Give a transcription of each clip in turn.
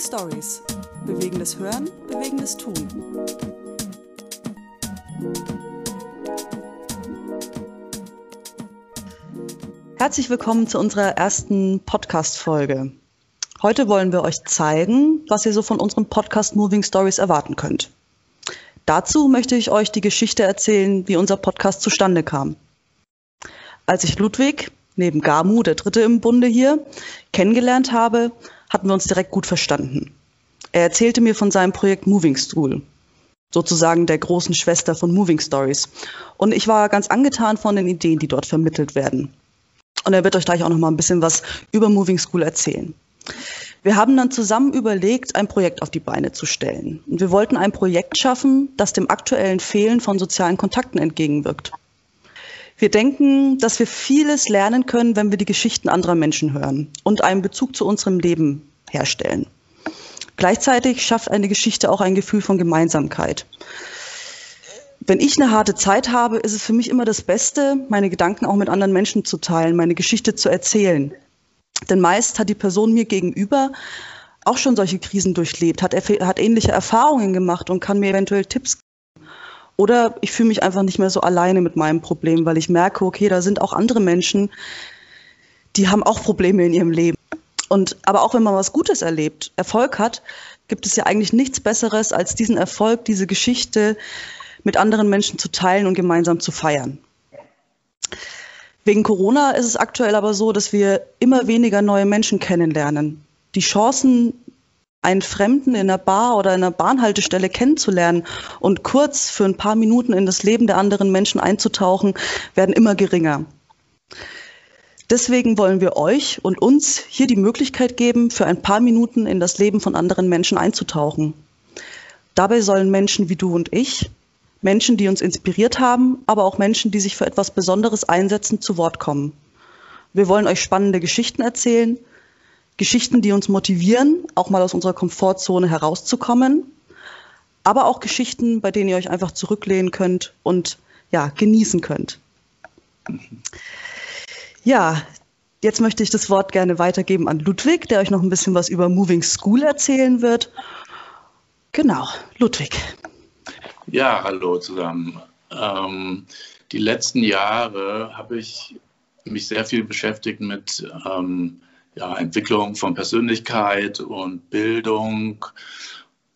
Stories. Bewegendes Hören, bewegendes Tun. Herzlich willkommen zu unserer ersten Podcast-Folge. Heute wollen wir euch zeigen, was ihr so von unserem Podcast Moving Stories erwarten könnt. Dazu möchte ich euch die Geschichte erzählen, wie unser Podcast zustande kam. Als ich Ludwig, neben Gamu, der Dritte im Bunde hier, kennengelernt habe, hatten wir uns direkt gut verstanden. Er erzählte mir von seinem Projekt Moving Stool, sozusagen der großen Schwester von Moving Stories. Und ich war ganz angetan von den Ideen, die dort vermittelt werden. Und er wird euch gleich auch noch mal ein bisschen was über Moving School erzählen. Wir haben dann zusammen überlegt, ein Projekt auf die Beine zu stellen. Und wir wollten ein Projekt schaffen, das dem aktuellen Fehlen von sozialen Kontakten entgegenwirkt. Wir denken, dass wir vieles lernen können, wenn wir die Geschichten anderer Menschen hören und einen Bezug zu unserem Leben herstellen. Gleichzeitig schafft eine Geschichte auch ein Gefühl von Gemeinsamkeit. Wenn ich eine harte Zeit habe, ist es für mich immer das Beste, meine Gedanken auch mit anderen Menschen zu teilen, meine Geschichte zu erzählen. Denn meist hat die Person mir gegenüber auch schon solche Krisen durchlebt, hat, hat ähnliche Erfahrungen gemacht und kann mir eventuell Tipps oder ich fühle mich einfach nicht mehr so alleine mit meinem Problem, weil ich merke, okay, da sind auch andere Menschen, die haben auch Probleme in ihrem Leben. Und aber auch wenn man was Gutes erlebt, Erfolg hat, gibt es ja eigentlich nichts Besseres, als diesen Erfolg, diese Geschichte mit anderen Menschen zu teilen und gemeinsam zu feiern. Wegen Corona ist es aktuell aber so, dass wir immer weniger neue Menschen kennenlernen. Die Chancen, einen Fremden in einer Bar oder in einer Bahnhaltestelle kennenzulernen und kurz für ein paar Minuten in das Leben der anderen Menschen einzutauchen, werden immer geringer. Deswegen wollen wir euch und uns hier die Möglichkeit geben, für ein paar Minuten in das Leben von anderen Menschen einzutauchen. Dabei sollen Menschen wie du und ich, Menschen, die uns inspiriert haben, aber auch Menschen, die sich für etwas Besonderes einsetzen, zu Wort kommen. Wir wollen euch spannende Geschichten erzählen, Geschichten, die uns motivieren, auch mal aus unserer Komfortzone herauszukommen, aber auch Geschichten, bei denen ihr euch einfach zurücklehnen könnt und ja, genießen könnt. Ja, jetzt möchte ich das Wort gerne weitergeben an Ludwig, der euch noch ein bisschen was über Moving School erzählen wird. Genau, Ludwig. Ja, hallo zusammen. Ähm, die letzten Jahre habe ich mich sehr viel beschäftigt mit ähm, ja, Entwicklung von Persönlichkeit und Bildung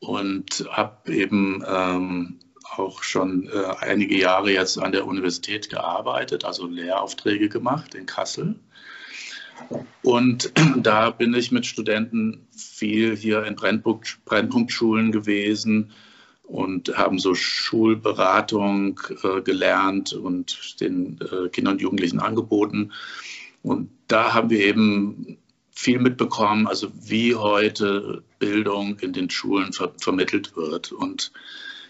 und habe eben ähm, auch schon äh, einige Jahre jetzt an der Universität gearbeitet, also Lehraufträge gemacht in Kassel. Und da bin ich mit Studenten viel hier in Brennpunkt, Brennpunktschulen gewesen und haben so Schulberatung äh, gelernt und den äh, Kindern und Jugendlichen angeboten. Und da haben wir eben viel mitbekommen, also wie heute Bildung in den Schulen ver vermittelt wird und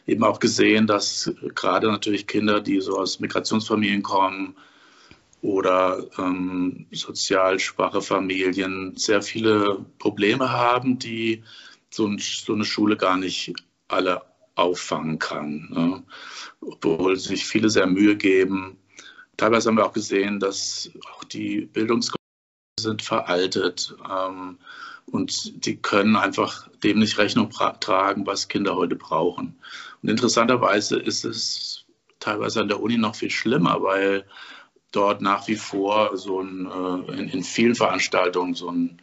eben auch gesehen, dass gerade natürlich Kinder, die so aus Migrationsfamilien kommen oder ähm, sozial schwache Familien, sehr viele Probleme haben, die so, ein, so eine Schule gar nicht alle auffangen kann. Ne? Obwohl sich viele sehr Mühe geben. Teilweise haben wir auch gesehen, dass auch die Bildungskonzepte sind veraltet ähm, und die können einfach dem nicht Rechnung tragen, was Kinder heute brauchen. Und interessanterweise ist es teilweise an der Uni noch viel schlimmer, weil dort nach wie vor so ein, äh, in, in, vielen Veranstaltungen so ein,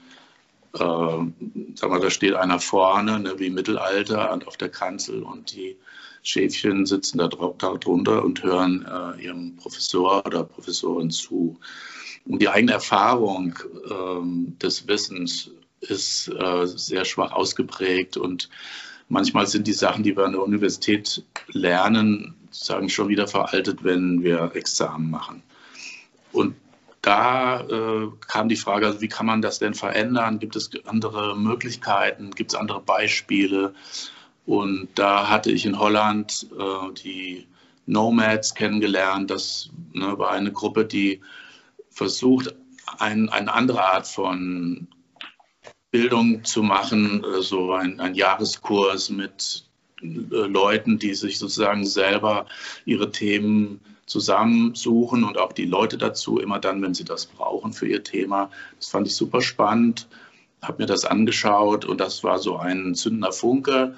äh, sag mal, da steht einer vorne, ne, wie Mittelalter auf der Kanzel und die Schäfchen sitzen da, drunter und hören äh, ihrem Professor oder Professorin zu. Und die eigene Erfahrung ähm, des Wissens ist äh, sehr schwach ausgeprägt und manchmal sind die Sachen, die wir an der Universität lernen, sagen schon wieder veraltet, wenn wir Examen machen. Und da äh, kam die Frage, also wie kann man das denn verändern? Gibt es andere Möglichkeiten? Gibt es andere Beispiele? Und da hatte ich in Holland äh, die Nomads kennengelernt. Das ne, war eine Gruppe, die versucht, ein, eine andere Art von Bildung zu machen, äh, so ein, ein Jahreskurs mit äh, Leuten, die sich sozusagen selber ihre Themen zusammensuchen und auch die Leute dazu, immer dann, wenn sie das brauchen für ihr Thema. Das fand ich super spannend. habe mir das angeschaut und das war so ein zündender Funke,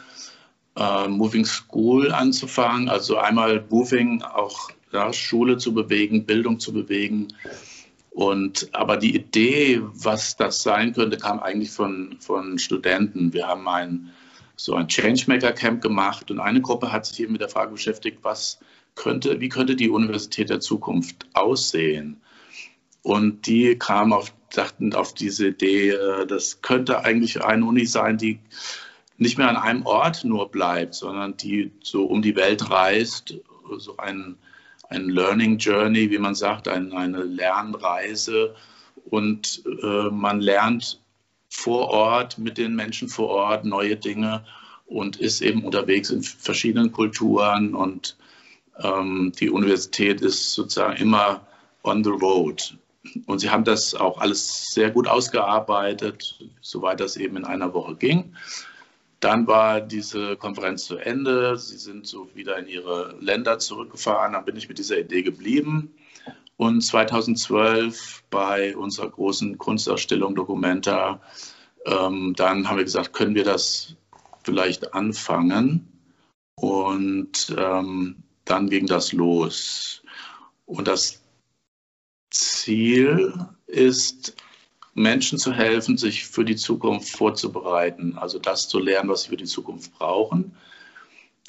äh, Moving School anzufangen. Also einmal Moving, auch ja, Schule zu bewegen, Bildung zu bewegen. Und, aber die Idee, was das sein könnte, kam eigentlich von, von Studenten. Wir haben ein, so ein Changemaker Camp gemacht und eine Gruppe hat sich eben mit der Frage beschäftigt, was könnte, wie könnte die Universität der Zukunft aussehen? Und die kamen auf, dachten auf diese Idee, äh, das könnte eigentlich eine Uni sein, die nicht mehr an einem Ort nur bleibt, sondern die so um die Welt reist, so ein, ein Learning Journey, wie man sagt, ein, eine Lernreise. Und äh, man lernt vor Ort mit den Menschen vor Ort neue Dinge und ist eben unterwegs in verschiedenen Kulturen. Und ähm, die Universität ist sozusagen immer on the road. Und sie haben das auch alles sehr gut ausgearbeitet, soweit das eben in einer Woche ging. Dann war diese Konferenz zu Ende. Sie sind so wieder in ihre Länder zurückgefahren. Dann bin ich mit dieser Idee geblieben. Und 2012 bei unserer großen Kunstausstellung Documenta, ähm, dann haben wir gesagt, können wir das vielleicht anfangen? Und ähm, dann ging das los. Und das Ziel ist Menschen zu helfen, sich für die Zukunft vorzubereiten, also das zu lernen, was sie für die Zukunft brauchen.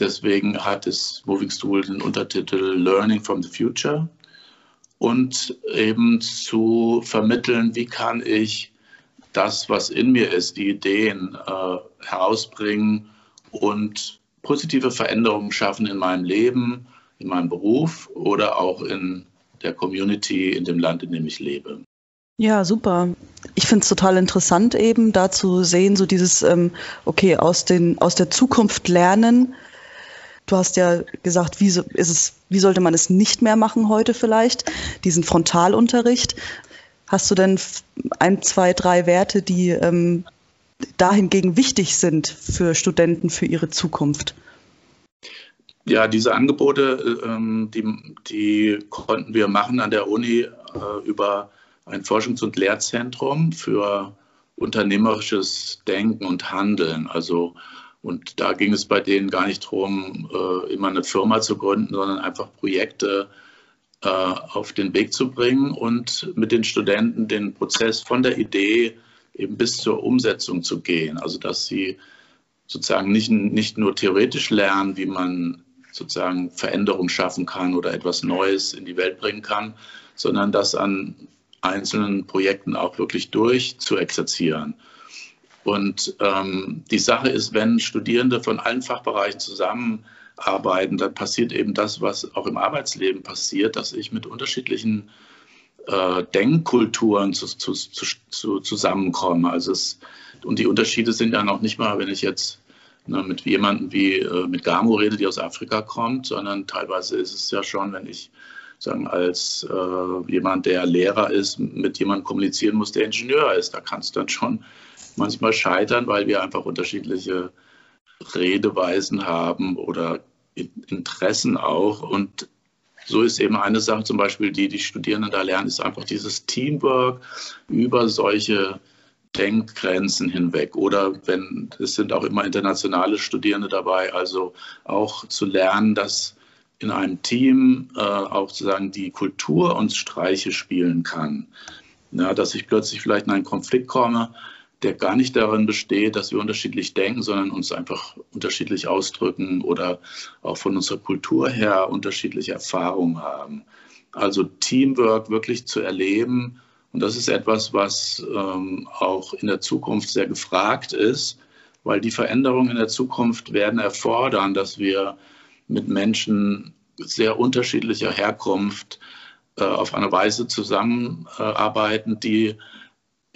Deswegen hat es Moving Stool den Untertitel Learning from the Future und eben zu vermitteln, wie kann ich das, was in mir ist, die Ideen äh, herausbringen und positive Veränderungen schaffen in meinem Leben, in meinem Beruf oder auch in der Community, in dem Land, in dem ich lebe. Ja, super. Ich finde es total interessant, eben da zu sehen, so dieses, ähm, okay, aus, den, aus der Zukunft lernen. Du hast ja gesagt, wie, so, ist es, wie sollte man es nicht mehr machen heute vielleicht, diesen Frontalunterricht. Hast du denn ein, zwei, drei Werte, die ähm, dahingegen wichtig sind für Studenten, für ihre Zukunft? Ja, diese Angebote, ähm, die, die konnten wir machen an der Uni äh, über ein Forschungs- und Lehrzentrum für unternehmerisches Denken und Handeln. Also und da ging es bei denen gar nicht darum, äh, immer eine Firma zu gründen, sondern einfach Projekte äh, auf den Weg zu bringen und mit den Studenten den Prozess von der Idee eben bis zur Umsetzung zu gehen. Also dass sie sozusagen nicht, nicht nur theoretisch lernen, wie man sozusagen Veränderung schaffen kann oder etwas Neues in die Welt bringen kann, sondern das an einzelnen Projekten auch wirklich durch zu exerzieren. Und ähm, die Sache ist, wenn Studierende von allen Fachbereichen zusammenarbeiten, dann passiert eben das, was auch im Arbeitsleben passiert, dass ich mit unterschiedlichen äh, Denkkulturen zu, zu, zu, zusammenkomme. Also es, und die Unterschiede sind ja noch nicht mal, wenn ich jetzt ne, mit jemandem wie äh, mit Gamo rede, die aus Afrika kommt, sondern teilweise ist es ja schon, wenn ich sagen, als äh, jemand, der Lehrer ist, mit jemandem kommunizieren muss, der Ingenieur ist. Da kann es dann schon manchmal scheitern, weil wir einfach unterschiedliche Redeweisen haben oder Interessen auch. Und so ist eben eine Sache zum Beispiel, die die Studierenden da lernen, ist einfach dieses Teamwork über solche Denkgrenzen hinweg. Oder wenn es sind auch immer internationale Studierende dabei, also auch zu lernen, dass in einem Team äh, auch sozusagen die Kultur uns Streiche spielen kann. Ja, dass ich plötzlich vielleicht in einen Konflikt komme, der gar nicht darin besteht, dass wir unterschiedlich denken, sondern uns einfach unterschiedlich ausdrücken oder auch von unserer Kultur her unterschiedliche Erfahrungen haben. Also Teamwork wirklich zu erleben. Und das ist etwas, was ähm, auch in der Zukunft sehr gefragt ist, weil die Veränderungen in der Zukunft werden erfordern, dass wir mit Menschen sehr unterschiedlicher Herkunft äh, auf eine Weise zusammenarbeiten, die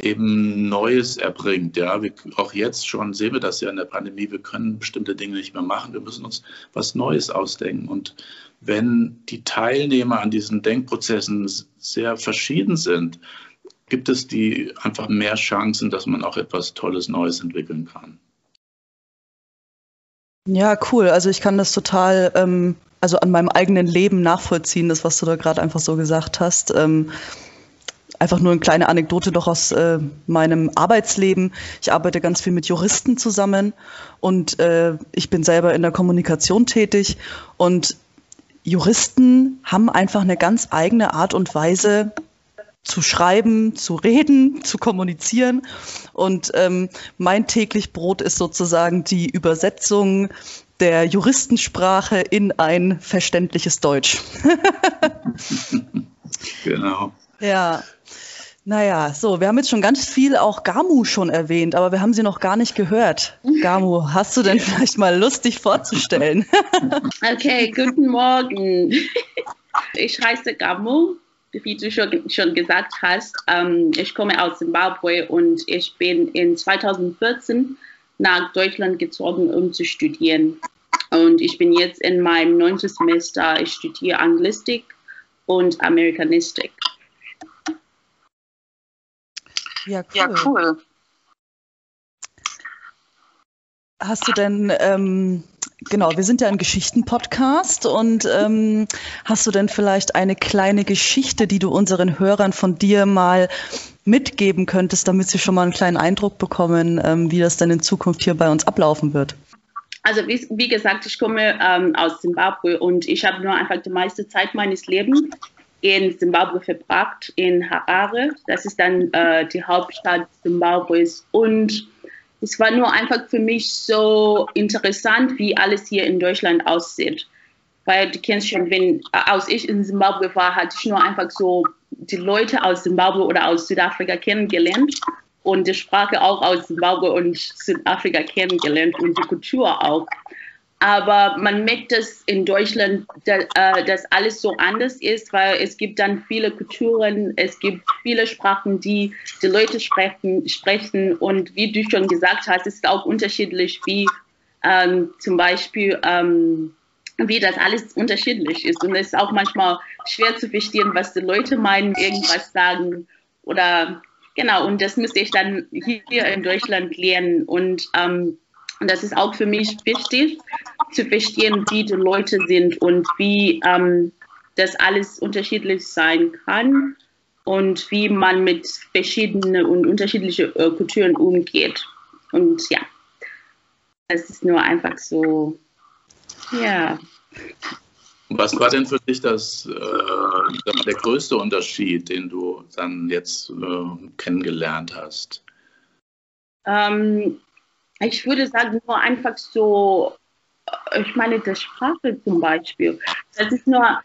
eben Neues erbringt. Ja, wir, auch jetzt schon sehen wir das ja in der Pandemie. Wir können bestimmte Dinge nicht mehr machen. Wir müssen uns was Neues ausdenken. Und wenn die Teilnehmer an diesen Denkprozessen sehr verschieden sind, gibt es die einfach mehr Chancen, dass man auch etwas Tolles Neues entwickeln kann. Ja, cool. Also ich kann das total, ähm, also an meinem eigenen Leben nachvollziehen, das, was du da gerade einfach so gesagt hast. Ähm, einfach nur eine kleine Anekdote doch aus äh, meinem Arbeitsleben. Ich arbeite ganz viel mit Juristen zusammen und äh, ich bin selber in der Kommunikation tätig und Juristen haben einfach eine ganz eigene Art und Weise zu schreiben, zu reden, zu kommunizieren. Und ähm, mein täglich Brot ist sozusagen die Übersetzung der Juristensprache in ein verständliches Deutsch. genau. Ja. Naja, so, wir haben jetzt schon ganz viel auch Gamu schon erwähnt, aber wir haben sie noch gar nicht gehört. Gamu, hast du denn vielleicht mal Lust, dich vorzustellen? Okay, guten Morgen. Ich heiße Gamu, wie du schon, schon gesagt hast. Ähm, ich komme aus Zimbabwe und ich bin in 2014 nach Deutschland gezogen, um zu studieren. Und ich bin jetzt in meinem neunten Semester. Ich studiere Anglistik und Amerikanistik. Ja, cool. Ja, cool. Hast du denn, ähm, genau, wir sind ja ein Geschichten-Podcast und ähm, hast du denn vielleicht eine kleine Geschichte, die du unseren Hörern von dir mal mitgeben könntest, damit sie schon mal einen kleinen Eindruck bekommen, ähm, wie das denn in Zukunft hier bei uns ablaufen wird? Also wie, wie gesagt, ich komme ähm, aus Zimbabwe und ich habe nur einfach die meiste Zeit meines Lebens in Zimbabwe verbracht, in Harare. Das ist dann äh, die Hauptstadt Zimbabwes. Und es war nur einfach für mich so interessant, wie alles hier in Deutschland aussieht. Weil du kennst schon, wenn als ich in Zimbabwe war, hatte ich nur einfach so die Leute aus Zimbabwe oder aus Südafrika kennengelernt und die Sprache auch aus Zimbabwe und Südafrika kennengelernt und die Kultur auch. Aber man merkt, dass in Deutschland dass, äh, das alles so anders ist, weil es gibt dann viele Kulturen, es gibt viele Sprachen, die die Leute sprechen, sprechen. Und wie du schon gesagt hast, ist es auch unterschiedlich, wie ähm, zum Beispiel, ähm, wie das alles unterschiedlich ist. Und es ist auch manchmal schwer zu verstehen, was die Leute meinen, irgendwas sagen. Oder genau, und das müsste ich dann hier in Deutschland lernen. Und ähm, und das ist auch für mich wichtig, zu verstehen, wie die Leute sind und wie ähm, das alles unterschiedlich sein kann und wie man mit verschiedenen und unterschiedlichen äh, Kulturen umgeht. Und ja, das ist nur einfach so, ja. Was war denn für dich das, äh, der größte Unterschied, den du dann jetzt äh, kennengelernt hast? Ähm, ich würde sagen, nur einfach so, ich meine, die Sprache zum Beispiel. Das ist nur,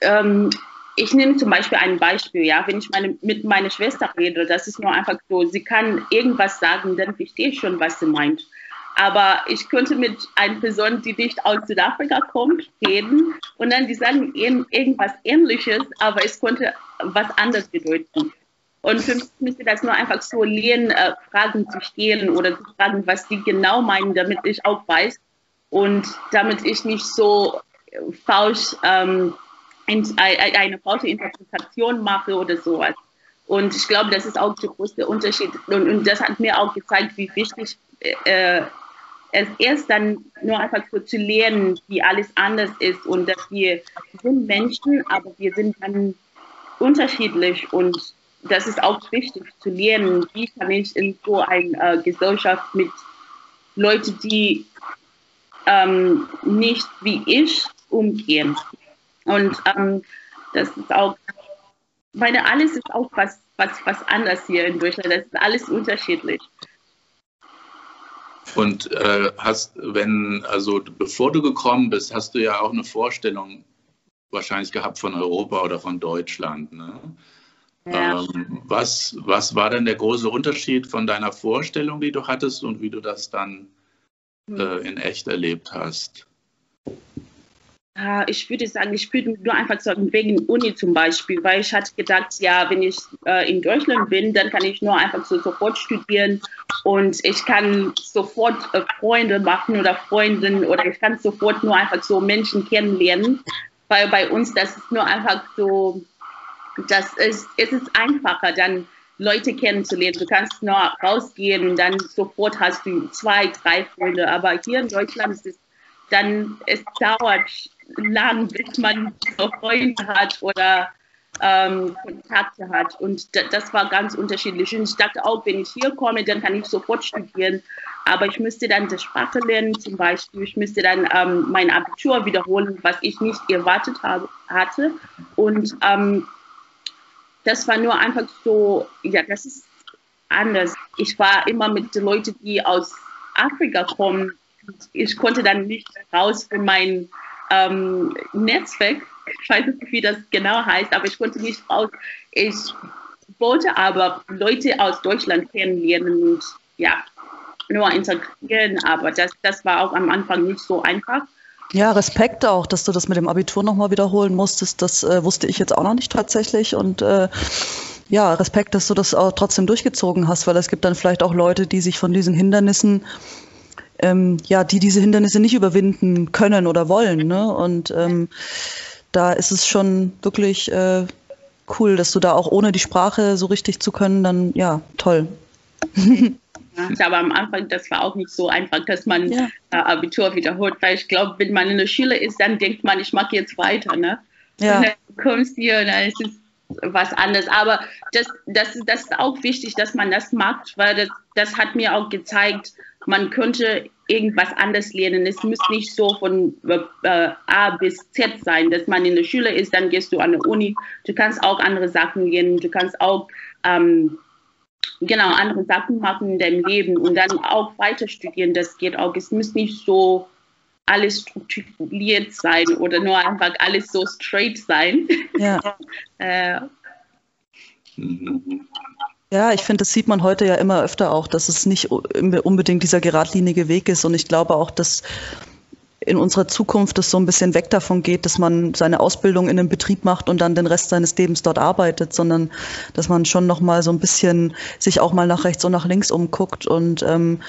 ähm, ich nehme zum Beispiel ein Beispiel, ja, wenn ich meine, mit meiner Schwester rede, das ist nur einfach so, sie kann irgendwas sagen, dann verstehe ich schon, was sie meint. Aber ich könnte mit einer Person, die nicht aus Südafrika kommt, reden und dann die sagen irgendwas Ähnliches, aber es konnte was anderes bedeuten. Und für mich müsste das nur einfach so lernen, äh, Fragen zu stellen oder zu fragen, was die genau meinen, damit ich auch weiß und damit ich nicht so falsch ähm, eine falsche Interpretation mache oder sowas. Und ich glaube, das ist auch der größte Unterschied. Und, und das hat mir auch gezeigt, wie wichtig äh, es ist, dann nur einfach so zu lernen, wie alles anders ist und dass wir sind Menschen, aber wir sind dann unterschiedlich und das ist auch wichtig zu lernen, wie kann ich in so einer äh, Gesellschaft mit Leuten, die ähm, nicht wie ich umgehen. Und ähm, das ist auch, meine, alles ist auch was, was, was anders hier in Deutschland. Das ist alles unterschiedlich. Und äh, hast, wenn, also bevor du gekommen bist, hast du ja auch eine Vorstellung wahrscheinlich gehabt von Europa oder von Deutschland. Ne? Ähm, was, was war denn der große Unterschied von deiner Vorstellung, die du hattest und wie du das dann hm. äh, in echt erlebt hast? Ich würde sagen, ich würde nur einfach sagen, wegen Uni zum Beispiel, weil ich hatte gedacht, ja, wenn ich äh, in Deutschland bin, dann kann ich nur einfach so sofort studieren und ich kann sofort äh, Freunde machen oder Freundinnen oder ich kann sofort nur einfach so Menschen kennenlernen, weil bei uns das ist nur einfach so das ist, es ist einfacher, dann Leute kennenzulernen. Du kannst nur rausgehen und dann sofort hast du zwei, drei Freunde. Aber hier in Deutschland ist es dann, es dauert lang, bis man Freunde hat oder ähm, Kontakte hat. Und das war ganz unterschiedlich. Und ich dachte auch, wenn ich hier komme, dann kann ich sofort studieren. Aber ich müsste dann die Sprache lernen, zum Beispiel. Ich müsste dann ähm, mein Abitur wiederholen, was ich nicht erwartet habe, hatte. Und ähm, das war nur einfach so, ja, das ist anders. Ich war immer mit den Leuten, die aus Afrika kommen. Ich konnte dann nicht raus von meinem ähm, Netzwerk. Ich weiß nicht, wie das genau heißt, aber ich konnte nicht raus. Ich wollte aber Leute aus Deutschland kennenlernen und ja, nur integrieren, aber das, das war auch am Anfang nicht so einfach. Ja, Respekt auch, dass du das mit dem Abitur nochmal wiederholen musstest. Das äh, wusste ich jetzt auch noch nicht tatsächlich. Und äh, ja, Respekt, dass du das auch trotzdem durchgezogen hast, weil es gibt dann vielleicht auch Leute, die sich von diesen Hindernissen, ähm, ja, die diese Hindernisse nicht überwinden können oder wollen. Ne? Und ähm, da ist es schon wirklich äh, cool, dass du da auch ohne die Sprache so richtig zu können, dann ja, toll. Aber am Anfang, das war auch nicht so einfach, dass man ja. äh, Abitur wiederholt, weil ich glaube, wenn man in der Schule ist, dann denkt man, ich mache jetzt weiter. Ne? Ja. Und dann kommst du hier und dann ist es was anderes. Aber das, das, das ist auch wichtig, dass man das macht, weil das, das hat mir auch gezeigt, man könnte irgendwas anderes lernen. Es muss nicht so von äh, A bis Z sein, dass man in der Schule ist, dann gehst du an der Uni. Du kannst auch andere Sachen lernen. Du kannst auch ähm, genau andere Sachen machen in deinem Leben und dann auch weiter studieren. Das geht auch. Es muss nicht so alles strukturiert sein oder nur einfach alles so straight sein. Ja. äh, ja, ich finde, das sieht man heute ja immer öfter auch, dass es nicht unbedingt dieser geradlinige Weg ist. Und ich glaube auch, dass in unserer Zukunft es so ein bisschen weg davon geht, dass man seine Ausbildung in einem Betrieb macht und dann den Rest seines Lebens dort arbeitet, sondern dass man schon noch mal so ein bisschen sich auch mal nach rechts und nach links umguckt und ähm,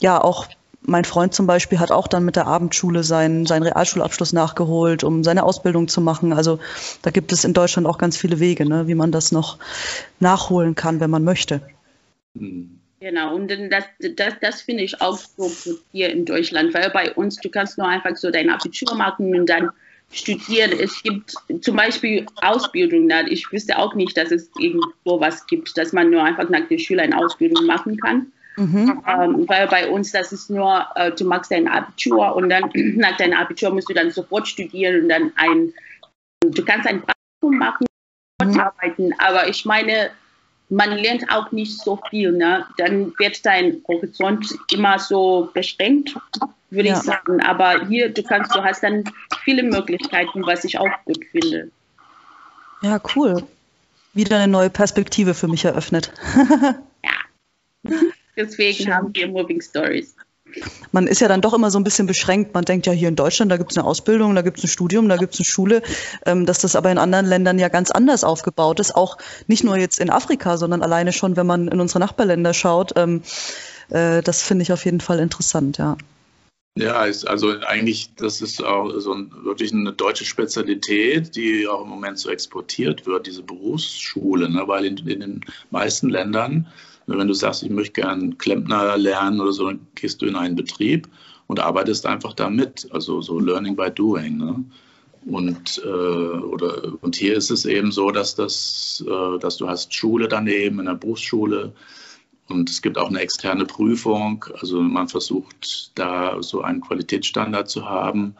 ja auch mein Freund zum Beispiel hat auch dann mit der Abendschule seinen, seinen Realschulabschluss nachgeholt, um seine Ausbildung zu machen. Also da gibt es in Deutschland auch ganz viele Wege, ne, wie man das noch nachholen kann, wenn man möchte. Mhm. Genau, und das, das, das finde ich auch so gut hier in Deutschland, weil bei uns, du kannst nur einfach so dein Abitur machen und dann studieren. Es gibt zum Beispiel Ausbildung. Ich wüsste auch nicht, dass es irgendwo was gibt, dass man nur einfach nach der Schule eine Ausbildung machen kann. Mhm. Ähm, weil bei uns, das ist nur, äh, du machst dein Abitur und dann nach deinem Abitur musst du dann sofort studieren und dann ein, du kannst ein Praktikum machen und mhm. arbeiten. Aber ich meine, man lernt auch nicht so viel. Ne? Dann wird dein Horizont immer so beschränkt, würde ja. ich sagen. Aber hier, du kannst, du hast dann viele Möglichkeiten, was ich auch gut finde. Ja, cool. Wieder eine neue Perspektive für mich eröffnet. ja. Deswegen Schön. haben wir Moving Stories man ist ja dann doch immer so ein bisschen beschränkt. Man denkt ja, hier in Deutschland, da gibt es eine Ausbildung, da gibt es ein Studium, da gibt es eine Schule, ähm, dass das aber in anderen Ländern ja ganz anders aufgebaut ist. Auch nicht nur jetzt in Afrika, sondern alleine schon, wenn man in unsere Nachbarländer schaut. Ähm, äh, das finde ich auf jeden Fall interessant, ja. Ja, also eigentlich, das ist auch so ein, wirklich eine deutsche Spezialität, die auch im Moment so exportiert wird, diese Berufsschule, ne? weil in, in den meisten Ländern wenn du sagst, ich möchte gern Klempner lernen oder so, dann gehst du in einen Betrieb und arbeitest einfach da mit. Also so Learning by Doing. Ne? Und, äh, oder, und hier ist es eben so, dass, das, äh, dass du hast Schule daneben in der Berufsschule und es gibt auch eine externe Prüfung. Also man versucht da so einen Qualitätsstandard zu haben.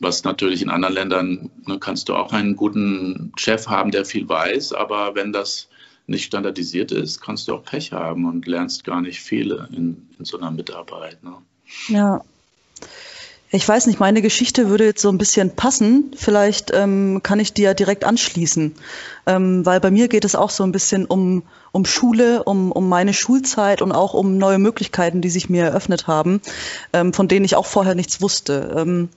Was natürlich in anderen Ländern ne, kannst du auch einen guten Chef haben, der viel weiß, aber wenn das nicht standardisiert ist, kannst du auch Pech haben und lernst gar nicht viele in, in so einer Mitarbeit. Ne? Ja. Ich weiß nicht, meine Geschichte würde jetzt so ein bisschen passen. Vielleicht ähm, kann ich dir direkt anschließen, ähm, weil bei mir geht es auch so ein bisschen um, um Schule, um, um meine Schulzeit und auch um neue Möglichkeiten, die sich mir eröffnet haben, ähm, von denen ich auch vorher nichts wusste. Ähm,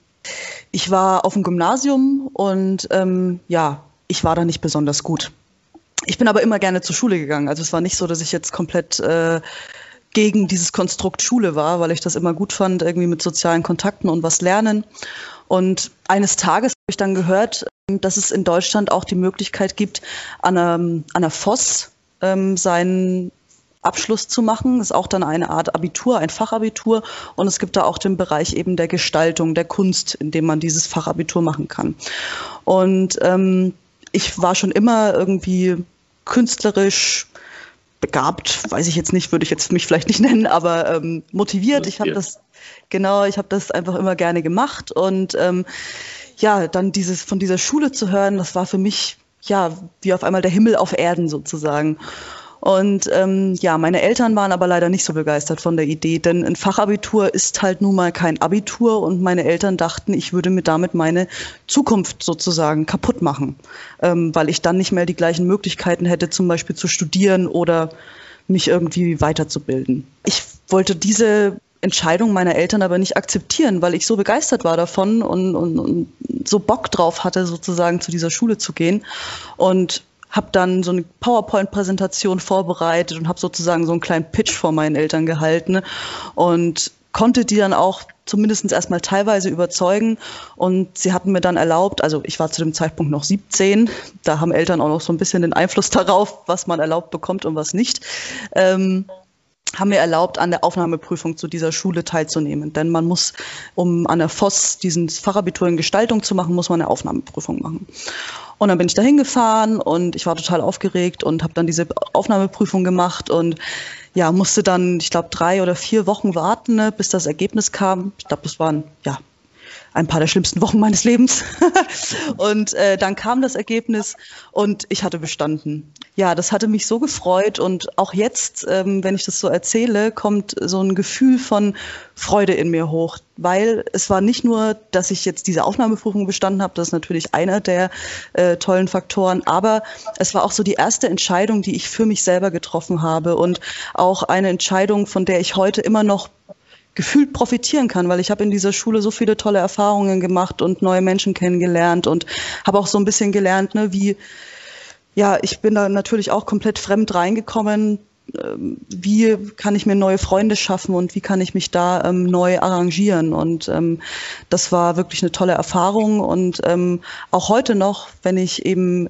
ich war auf dem Gymnasium und ähm, ja, ich war da nicht besonders gut. Ich bin aber immer gerne zur Schule gegangen. Also es war nicht so, dass ich jetzt komplett äh, gegen dieses Konstrukt Schule war, weil ich das immer gut fand, irgendwie mit sozialen Kontakten und was lernen. Und eines Tages habe ich dann gehört, dass es in Deutschland auch die Möglichkeit gibt, an einer, einer FOS ähm, seinen Abschluss zu machen. Das ist auch dann eine Art Abitur, ein Fachabitur. Und es gibt da auch den Bereich eben der Gestaltung, der Kunst, in dem man dieses Fachabitur machen kann. Und ähm, ich war schon immer irgendwie künstlerisch begabt, weiß ich jetzt nicht, würde ich jetzt mich vielleicht nicht nennen, aber ähm, motiviert. Ich habe das, genau, ich habe das einfach immer gerne gemacht und ähm, ja, dann dieses von dieser Schule zu hören, das war für mich ja wie auf einmal der Himmel auf Erden sozusagen. Und ähm, ja, meine Eltern waren aber leider nicht so begeistert von der Idee, denn ein Fachabitur ist halt nun mal kein Abitur und meine Eltern dachten, ich würde mir damit meine Zukunft sozusagen kaputt machen, ähm, weil ich dann nicht mehr die gleichen Möglichkeiten hätte, zum Beispiel zu studieren oder mich irgendwie weiterzubilden. Ich wollte diese Entscheidung meiner Eltern aber nicht akzeptieren, weil ich so begeistert war davon und, und, und so Bock drauf hatte, sozusagen zu dieser Schule zu gehen. Und habe dann so eine PowerPoint-Präsentation vorbereitet und habe sozusagen so einen kleinen Pitch vor meinen Eltern gehalten und konnte die dann auch zumindest erstmal teilweise überzeugen. Und sie hatten mir dann erlaubt, also ich war zu dem Zeitpunkt noch 17, da haben Eltern auch noch so ein bisschen den Einfluss darauf, was man erlaubt bekommt und was nicht. Ähm, haben mir erlaubt, an der Aufnahmeprüfung zu dieser Schule teilzunehmen. Denn man muss, um an der FOS diesen Fachabitur in Gestaltung zu machen, muss man eine Aufnahmeprüfung machen. Und dann bin ich da hingefahren und ich war total aufgeregt und habe dann diese Aufnahmeprüfung gemacht und ja, musste dann, ich glaube, drei oder vier Wochen warten, ne, bis das Ergebnis kam. Ich glaube, das waren ja ein paar der schlimmsten Wochen meines Lebens. und äh, dann kam das Ergebnis und ich hatte bestanden. Ja, das hatte mich so gefreut und auch jetzt, ähm, wenn ich das so erzähle, kommt so ein Gefühl von Freude in mir hoch, weil es war nicht nur, dass ich jetzt diese Aufnahmeprüfung bestanden habe, das ist natürlich einer der äh, tollen Faktoren, aber es war auch so die erste Entscheidung, die ich für mich selber getroffen habe und auch eine Entscheidung, von der ich heute immer noch gefühlt profitieren kann, weil ich habe in dieser Schule so viele tolle Erfahrungen gemacht und neue Menschen kennengelernt und habe auch so ein bisschen gelernt, ne, wie ja, ich bin da natürlich auch komplett fremd reingekommen. Ähm, wie kann ich mir neue Freunde schaffen und wie kann ich mich da ähm, neu arrangieren? Und ähm, das war wirklich eine tolle Erfahrung. Und ähm, auch heute noch, wenn ich eben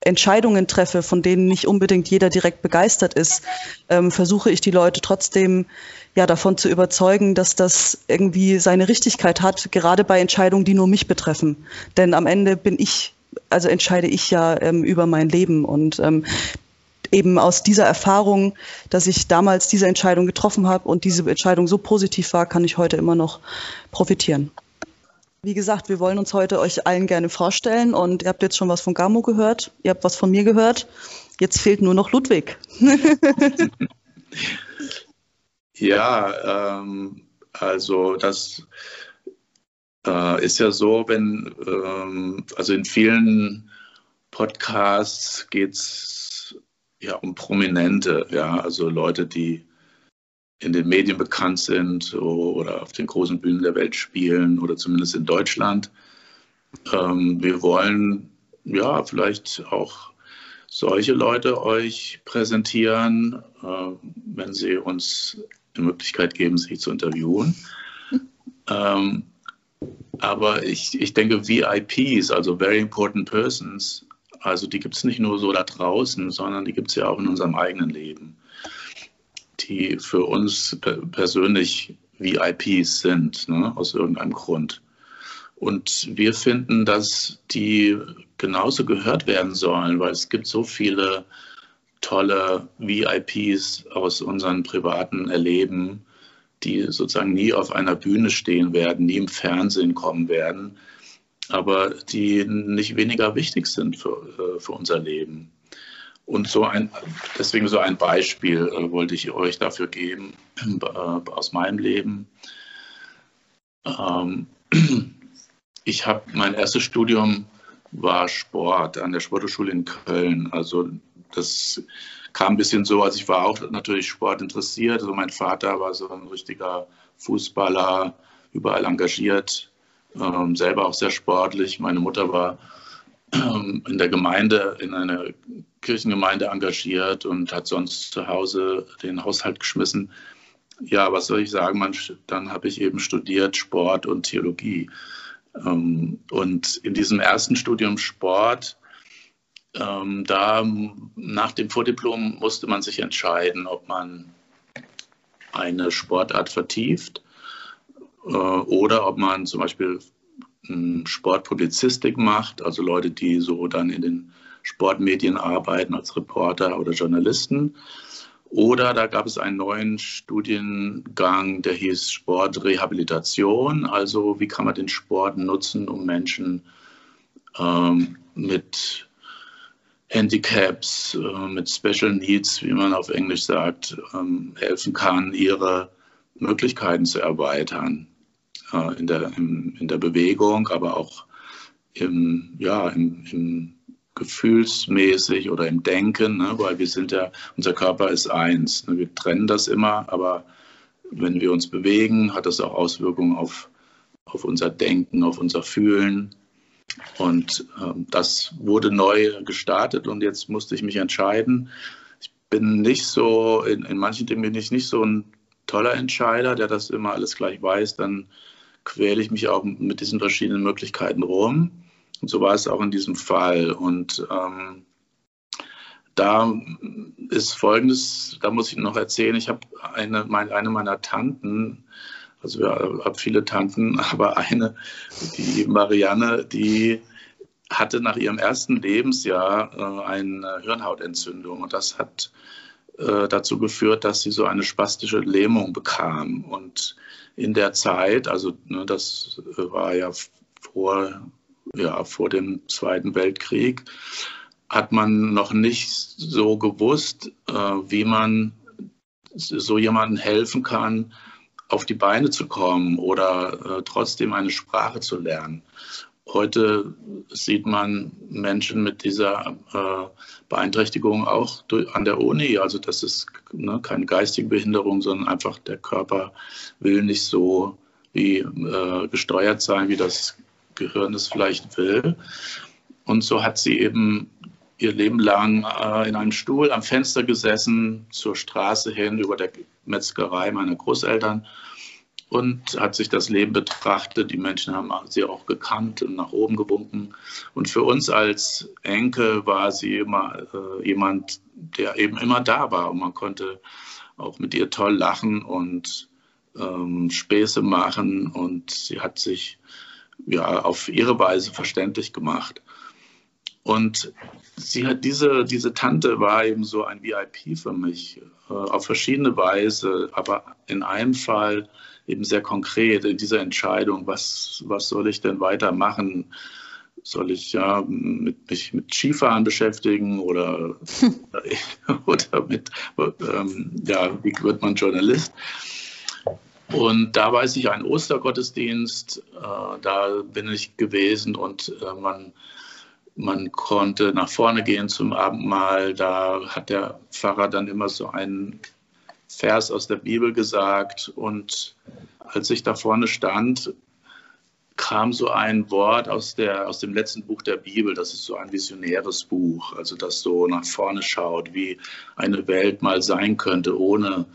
Entscheidungen treffe, von denen nicht unbedingt jeder direkt begeistert ist, ähm, versuche ich die Leute trotzdem ja davon zu überzeugen, dass das irgendwie seine Richtigkeit hat, gerade bei Entscheidungen, die nur mich betreffen. Denn am Ende bin ich, also entscheide ich ja ähm, über mein Leben und ähm, eben aus dieser Erfahrung, dass ich damals diese Entscheidung getroffen habe und diese Entscheidung so positiv war, kann ich heute immer noch profitieren. Wie gesagt, wir wollen uns heute euch allen gerne vorstellen und ihr habt jetzt schon was von Gamo gehört, ihr habt was von mir gehört. Jetzt fehlt nur noch Ludwig. ja, ähm, also das äh, ist ja so, wenn, ähm, also in vielen Podcasts geht es ja um Prominente, ja, also Leute, die in den Medien bekannt sind oder auf den großen Bühnen der Welt spielen oder zumindest in Deutschland. Ähm, wir wollen ja vielleicht auch solche Leute euch präsentieren, äh, wenn sie uns die Möglichkeit geben, sich zu interviewen. Ähm, aber ich, ich denke, VIPs, also Very Important Persons, also die gibt es nicht nur so da draußen, sondern die gibt es ja auch in unserem eigenen Leben die für uns persönlich VIPs sind, ne, aus irgendeinem Grund. Und wir finden, dass die genauso gehört werden sollen, weil es gibt so viele tolle VIPs aus unseren privaten Erleben, die sozusagen nie auf einer Bühne stehen werden, nie im Fernsehen kommen werden, aber die nicht weniger wichtig sind für, äh, für unser Leben. Und so ein, deswegen so ein Beispiel äh, wollte ich euch dafür geben äh, aus meinem Leben. Ähm, ich habe mein erstes Studium war Sport an der Sporthochschule in Köln. Also das kam ein bisschen so, als ich war auch natürlich Sport interessiert. Also mein Vater war so ein richtiger Fußballer, überall engagiert, ähm, selber auch sehr sportlich. Meine Mutter war ähm, in der Gemeinde, in einer Kirchengemeinde engagiert und hat sonst zu Hause den Haushalt geschmissen. Ja, was soll ich sagen? Man, dann habe ich eben studiert Sport und Theologie. Ähm, und in diesem ersten Studium Sport, ähm, da nach dem Vordiplom musste man sich entscheiden, ob man eine Sportart vertieft äh, oder ob man zum Beispiel Sportpublizistik macht, also Leute, die so dann in den Sportmedien arbeiten als Reporter oder Journalisten. Oder da gab es einen neuen Studiengang, der hieß Sportrehabilitation. Also wie kann man den Sport nutzen, um Menschen ähm, mit Handicaps, äh, mit Special Needs, wie man auf Englisch sagt, ähm, helfen kann, ihre Möglichkeiten zu erweitern äh, in, der, in, in, der Bewegung, aber auch im, ja, im, im gefühlsmäßig oder im Denken, ne? weil wir sind ja, unser Körper ist eins. Ne? Wir trennen das immer, aber wenn wir uns bewegen, hat das auch Auswirkungen auf, auf unser Denken, auf unser Fühlen. Und ähm, das wurde neu gestartet und jetzt musste ich mich entscheiden. Ich bin nicht so, in, in manchen Dingen bin ich nicht so ein toller Entscheider, der das immer alles gleich weiß. Dann quäle ich mich auch mit diesen verschiedenen Möglichkeiten rum. Und so war es auch in diesem Fall. Und ähm, da ist Folgendes, da muss ich noch erzählen, ich habe eine, meine, eine meiner Tanten, also ich habe viele Tanten, aber eine, die Marianne, die hatte nach ihrem ersten Lebensjahr äh, eine Hirnhautentzündung und das hat äh, dazu geführt, dass sie so eine spastische Lähmung bekam. Und in der Zeit, also ne, das war ja vor ja, vor dem Zweiten Weltkrieg, hat man noch nicht so gewusst, äh, wie man so jemandem helfen kann, auf die Beine zu kommen oder äh, trotzdem eine Sprache zu lernen. Heute sieht man Menschen mit dieser äh, Beeinträchtigung auch durch, an der Uni. Also das ist ne, keine geistige Behinderung, sondern einfach der Körper will nicht so wie äh, gesteuert sein, wie das Gehirn es vielleicht will. Und so hat sie eben ihr Leben lang äh, in einem Stuhl am Fenster gesessen, zur Straße hin, über der Metzgerei meiner Großeltern und hat sich das Leben betrachtet. Die Menschen haben sie auch gekannt und nach oben gewunken. Und für uns als Enkel war sie immer äh, jemand, der eben immer da war. Und man konnte auch mit ihr toll lachen und ähm, Späße machen. Und sie hat sich ja, auf ihre Weise verständlich gemacht. Und sie hat diese, diese Tante war eben so ein VIP für mich, äh, auf verschiedene Weise, aber in einem Fall eben sehr konkret in dieser Entscheidung, was, was soll ich denn weitermachen? Soll ich ja mit, mich mit Skifahren beschäftigen oder, oder mit, ähm, ja, wie wird man Journalist? Und da weiß ich, ein Ostergottesdienst, äh, da bin ich gewesen und äh, man, man konnte nach vorne gehen zum Abendmahl. Da hat der Pfarrer dann immer so einen Vers aus der Bibel gesagt. Und als ich da vorne stand, kam so ein Wort aus, der, aus dem letzten Buch der Bibel. Das ist so ein visionäres Buch, also das so nach vorne schaut, wie eine Welt mal sein könnte, ohne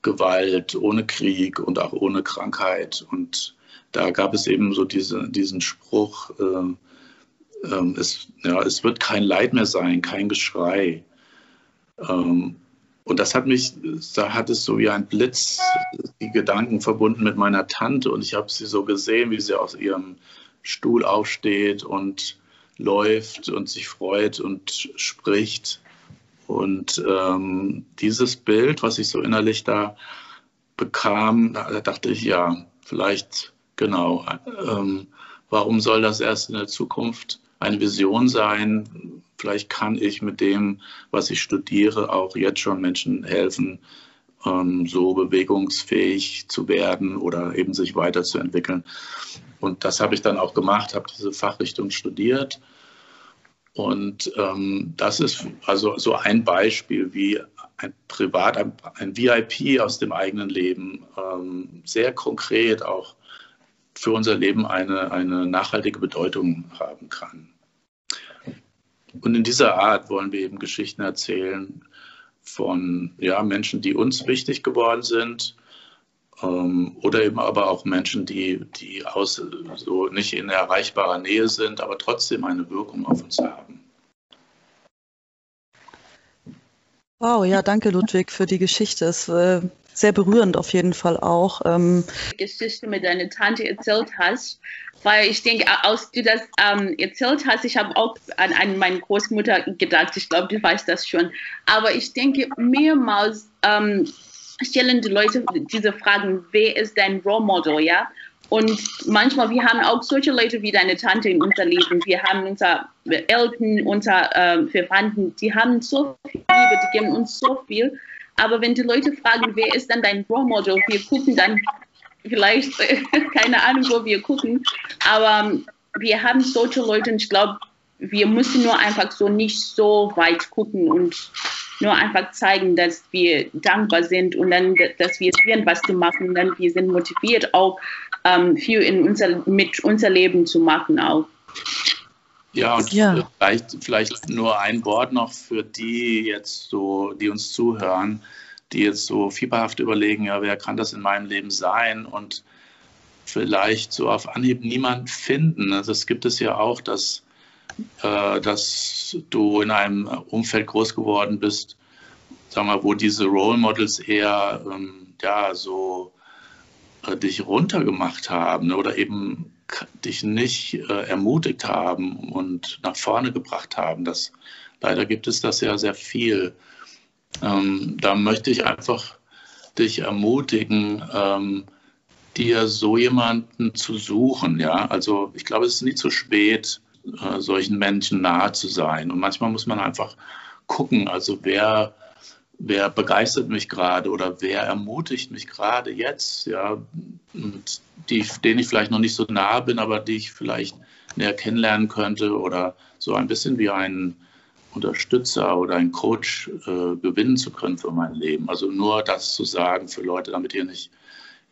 Gewalt, ohne Krieg und auch ohne Krankheit. Und da gab es eben so diese, diesen Spruch, äh, äh, es, ja, es wird kein Leid mehr sein, kein Geschrei. Ähm, und das hat mich, da hat es so wie ein Blitz die Gedanken verbunden mit meiner Tante. Und ich habe sie so gesehen, wie sie aus ihrem Stuhl aufsteht und läuft und sich freut und spricht. Und ähm, dieses Bild, was ich so innerlich da bekam, da dachte ich, ja, vielleicht genau, ähm, warum soll das erst in der Zukunft eine Vision sein? Vielleicht kann ich mit dem, was ich studiere, auch jetzt schon Menschen helfen, ähm, so bewegungsfähig zu werden oder eben sich weiterzuentwickeln. Und das habe ich dann auch gemacht, habe diese Fachrichtung studiert und ähm, das ist also so ein Beispiel, wie ein Privat, ein, ein VIP aus dem eigenen Leben ähm, sehr konkret auch für unser Leben eine, eine nachhaltige Bedeutung haben kann. Und in dieser Art wollen wir eben Geschichten erzählen von ja, Menschen, die uns wichtig geworden sind, ähm, oder eben aber auch Menschen, die, die aus, so nicht in erreichbarer Nähe sind, aber trotzdem eine Wirkung auf uns haben. Wow, ja, danke Ludwig für die Geschichte. Es äh, sehr berührend auf jeden Fall auch. Ähm, Geschichte mit deiner Tante erzählt hast, weil ich denke, als du das ähm, erzählt hast, ich habe auch an, an, meine Großmutter gedacht. Ich glaube, du weißt das schon. Aber ich denke, mehrmals ähm, stellen die Leute diese Fragen, wer ist dein Role Model, ja? Und manchmal, wir haben auch solche Leute wie deine Tante in unser Leben. Wir haben unsere Eltern, unsere äh, Verwandten, die haben so viel Liebe, die geben uns so viel. Aber wenn die Leute fragen, wer ist dann dein Role Model, wir gucken dann vielleicht, keine Ahnung, wo wir gucken. Aber wir haben solche Leute und ich glaube, wir müssen nur einfach so nicht so weit gucken und nur einfach zeigen, dass wir dankbar sind und dann, dass wir sehen, was zu machen. Und dann wir sind motiviert, auch ähm, viel in unser, mit unser Leben zu machen auch. Ja, und ja. Vielleicht, vielleicht nur ein Wort noch für die jetzt so, die uns zuhören, die jetzt so fieberhaft überlegen, ja, wer kann das in meinem Leben sein und vielleicht so auf Anhieb niemand finden. Also es gibt es ja auch, dass, äh, dass du in einem Umfeld groß geworden bist, sag mal, wo diese Role Models eher ähm, ja so äh, dich runtergemacht haben oder eben dich nicht äh, ermutigt haben und nach vorne gebracht haben. Das, leider gibt es das ja sehr viel. Ähm, da möchte ich einfach dich ermutigen, ähm, dir so jemanden zu suchen. Ja, also ich glaube, es ist nie zu spät, äh, solchen Menschen nahe zu sein. Und manchmal muss man einfach gucken, also wer wer begeistert mich gerade oder wer ermutigt mich gerade jetzt, ja, und die, denen ich vielleicht noch nicht so nah bin, aber die ich vielleicht näher kennenlernen könnte oder so ein bisschen wie ein Unterstützer oder ein Coach äh, gewinnen zu können für mein Leben. Also nur das zu sagen für Leute, damit ihr nicht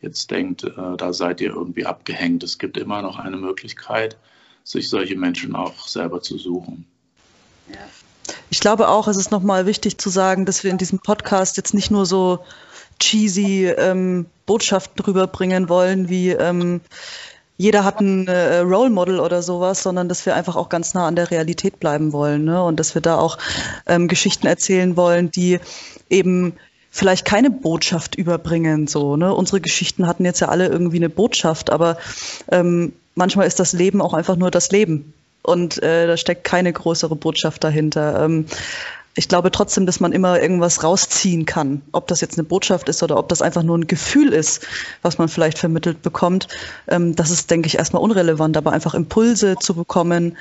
jetzt denkt, äh, da seid ihr irgendwie abgehängt. Es gibt immer noch eine Möglichkeit, sich solche Menschen auch selber zu suchen. Ja. Ich glaube auch, es ist nochmal wichtig zu sagen, dass wir in diesem Podcast jetzt nicht nur so cheesy ähm, Botschaften rüberbringen wollen, wie ähm, jeder hat ein äh, Role Model oder sowas, sondern dass wir einfach auch ganz nah an der Realität bleiben wollen ne? und dass wir da auch ähm, Geschichten erzählen wollen, die eben vielleicht keine Botschaft überbringen. So, ne? Unsere Geschichten hatten jetzt ja alle irgendwie eine Botschaft, aber ähm, manchmal ist das Leben auch einfach nur das Leben und äh, da steckt keine größere Botschaft dahinter. Ähm, ich glaube trotzdem, dass man immer irgendwas rausziehen kann. Ob das jetzt eine Botschaft ist oder ob das einfach nur ein Gefühl ist, was man vielleicht vermittelt bekommt, ähm, das ist, denke ich, erstmal unrelevant, aber einfach Impulse zu bekommen,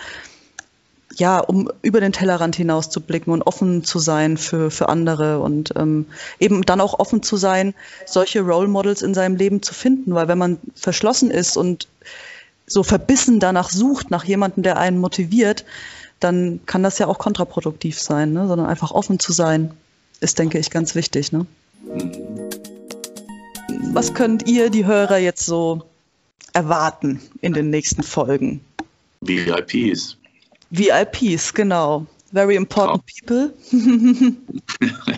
ja, um über den Tellerrand hinaus zu blicken und offen zu sein für, für andere und ähm, eben dann auch offen zu sein, solche Role Models in seinem Leben zu finden, weil wenn man verschlossen ist und so verbissen danach sucht, nach jemandem, der einen motiviert, dann kann das ja auch kontraproduktiv sein, ne? sondern einfach offen zu sein, ist, denke ich, ganz wichtig. Ne? Was könnt ihr, die Hörer, jetzt so erwarten in den nächsten Folgen? VIPs. VIPs, genau. Very important people.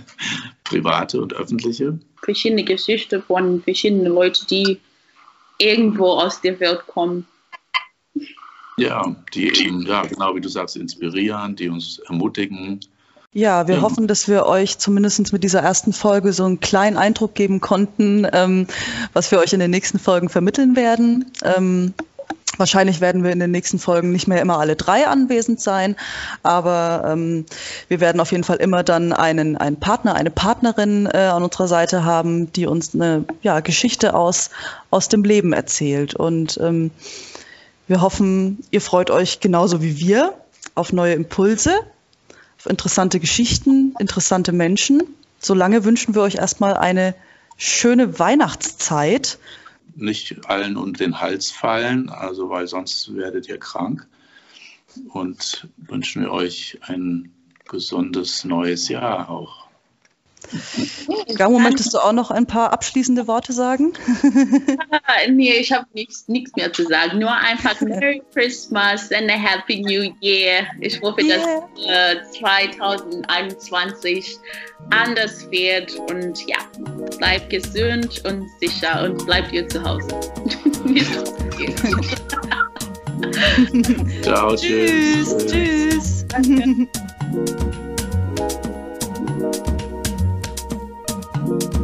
Private und öffentliche. Verschiedene Geschichten von verschiedenen Leuten, die irgendwo aus der Welt kommen. Ja, die eben, ja, genau wie du sagst, inspirieren, die uns ermutigen. Ja, wir ja. hoffen, dass wir euch zumindest mit dieser ersten Folge so einen kleinen Eindruck geben konnten, ähm, was wir euch in den nächsten Folgen vermitteln werden. Ähm, Wahrscheinlich werden wir in den nächsten Folgen nicht mehr immer alle drei anwesend sein, aber ähm, wir werden auf jeden Fall immer dann einen, einen Partner, eine Partnerin äh, an unserer Seite haben, die uns eine ja, Geschichte aus, aus dem Leben erzählt. Und ähm, wir hoffen, ihr freut euch genauso wie wir auf neue Impulse, auf interessante Geschichten, interessante Menschen. Solange wünschen wir euch erstmal eine schöne Weihnachtszeit. Nicht allen um den Hals fallen, also weil sonst werdet ihr krank. Und wünschen wir euch ein gesundes neues Jahr auch. Gamo, möchtest du auch noch ein paar abschließende Worte sagen? nee, ich habe nichts, nichts mehr zu sagen. Nur einfach Merry Christmas and a Happy New Year. Ich hoffe, yeah. dass äh, 2021 anders wird. Und ja, bleibt gesund und sicher und bleibt ihr zu Hause. Ciao, tschüss. Tschüss. tschüss. Bye.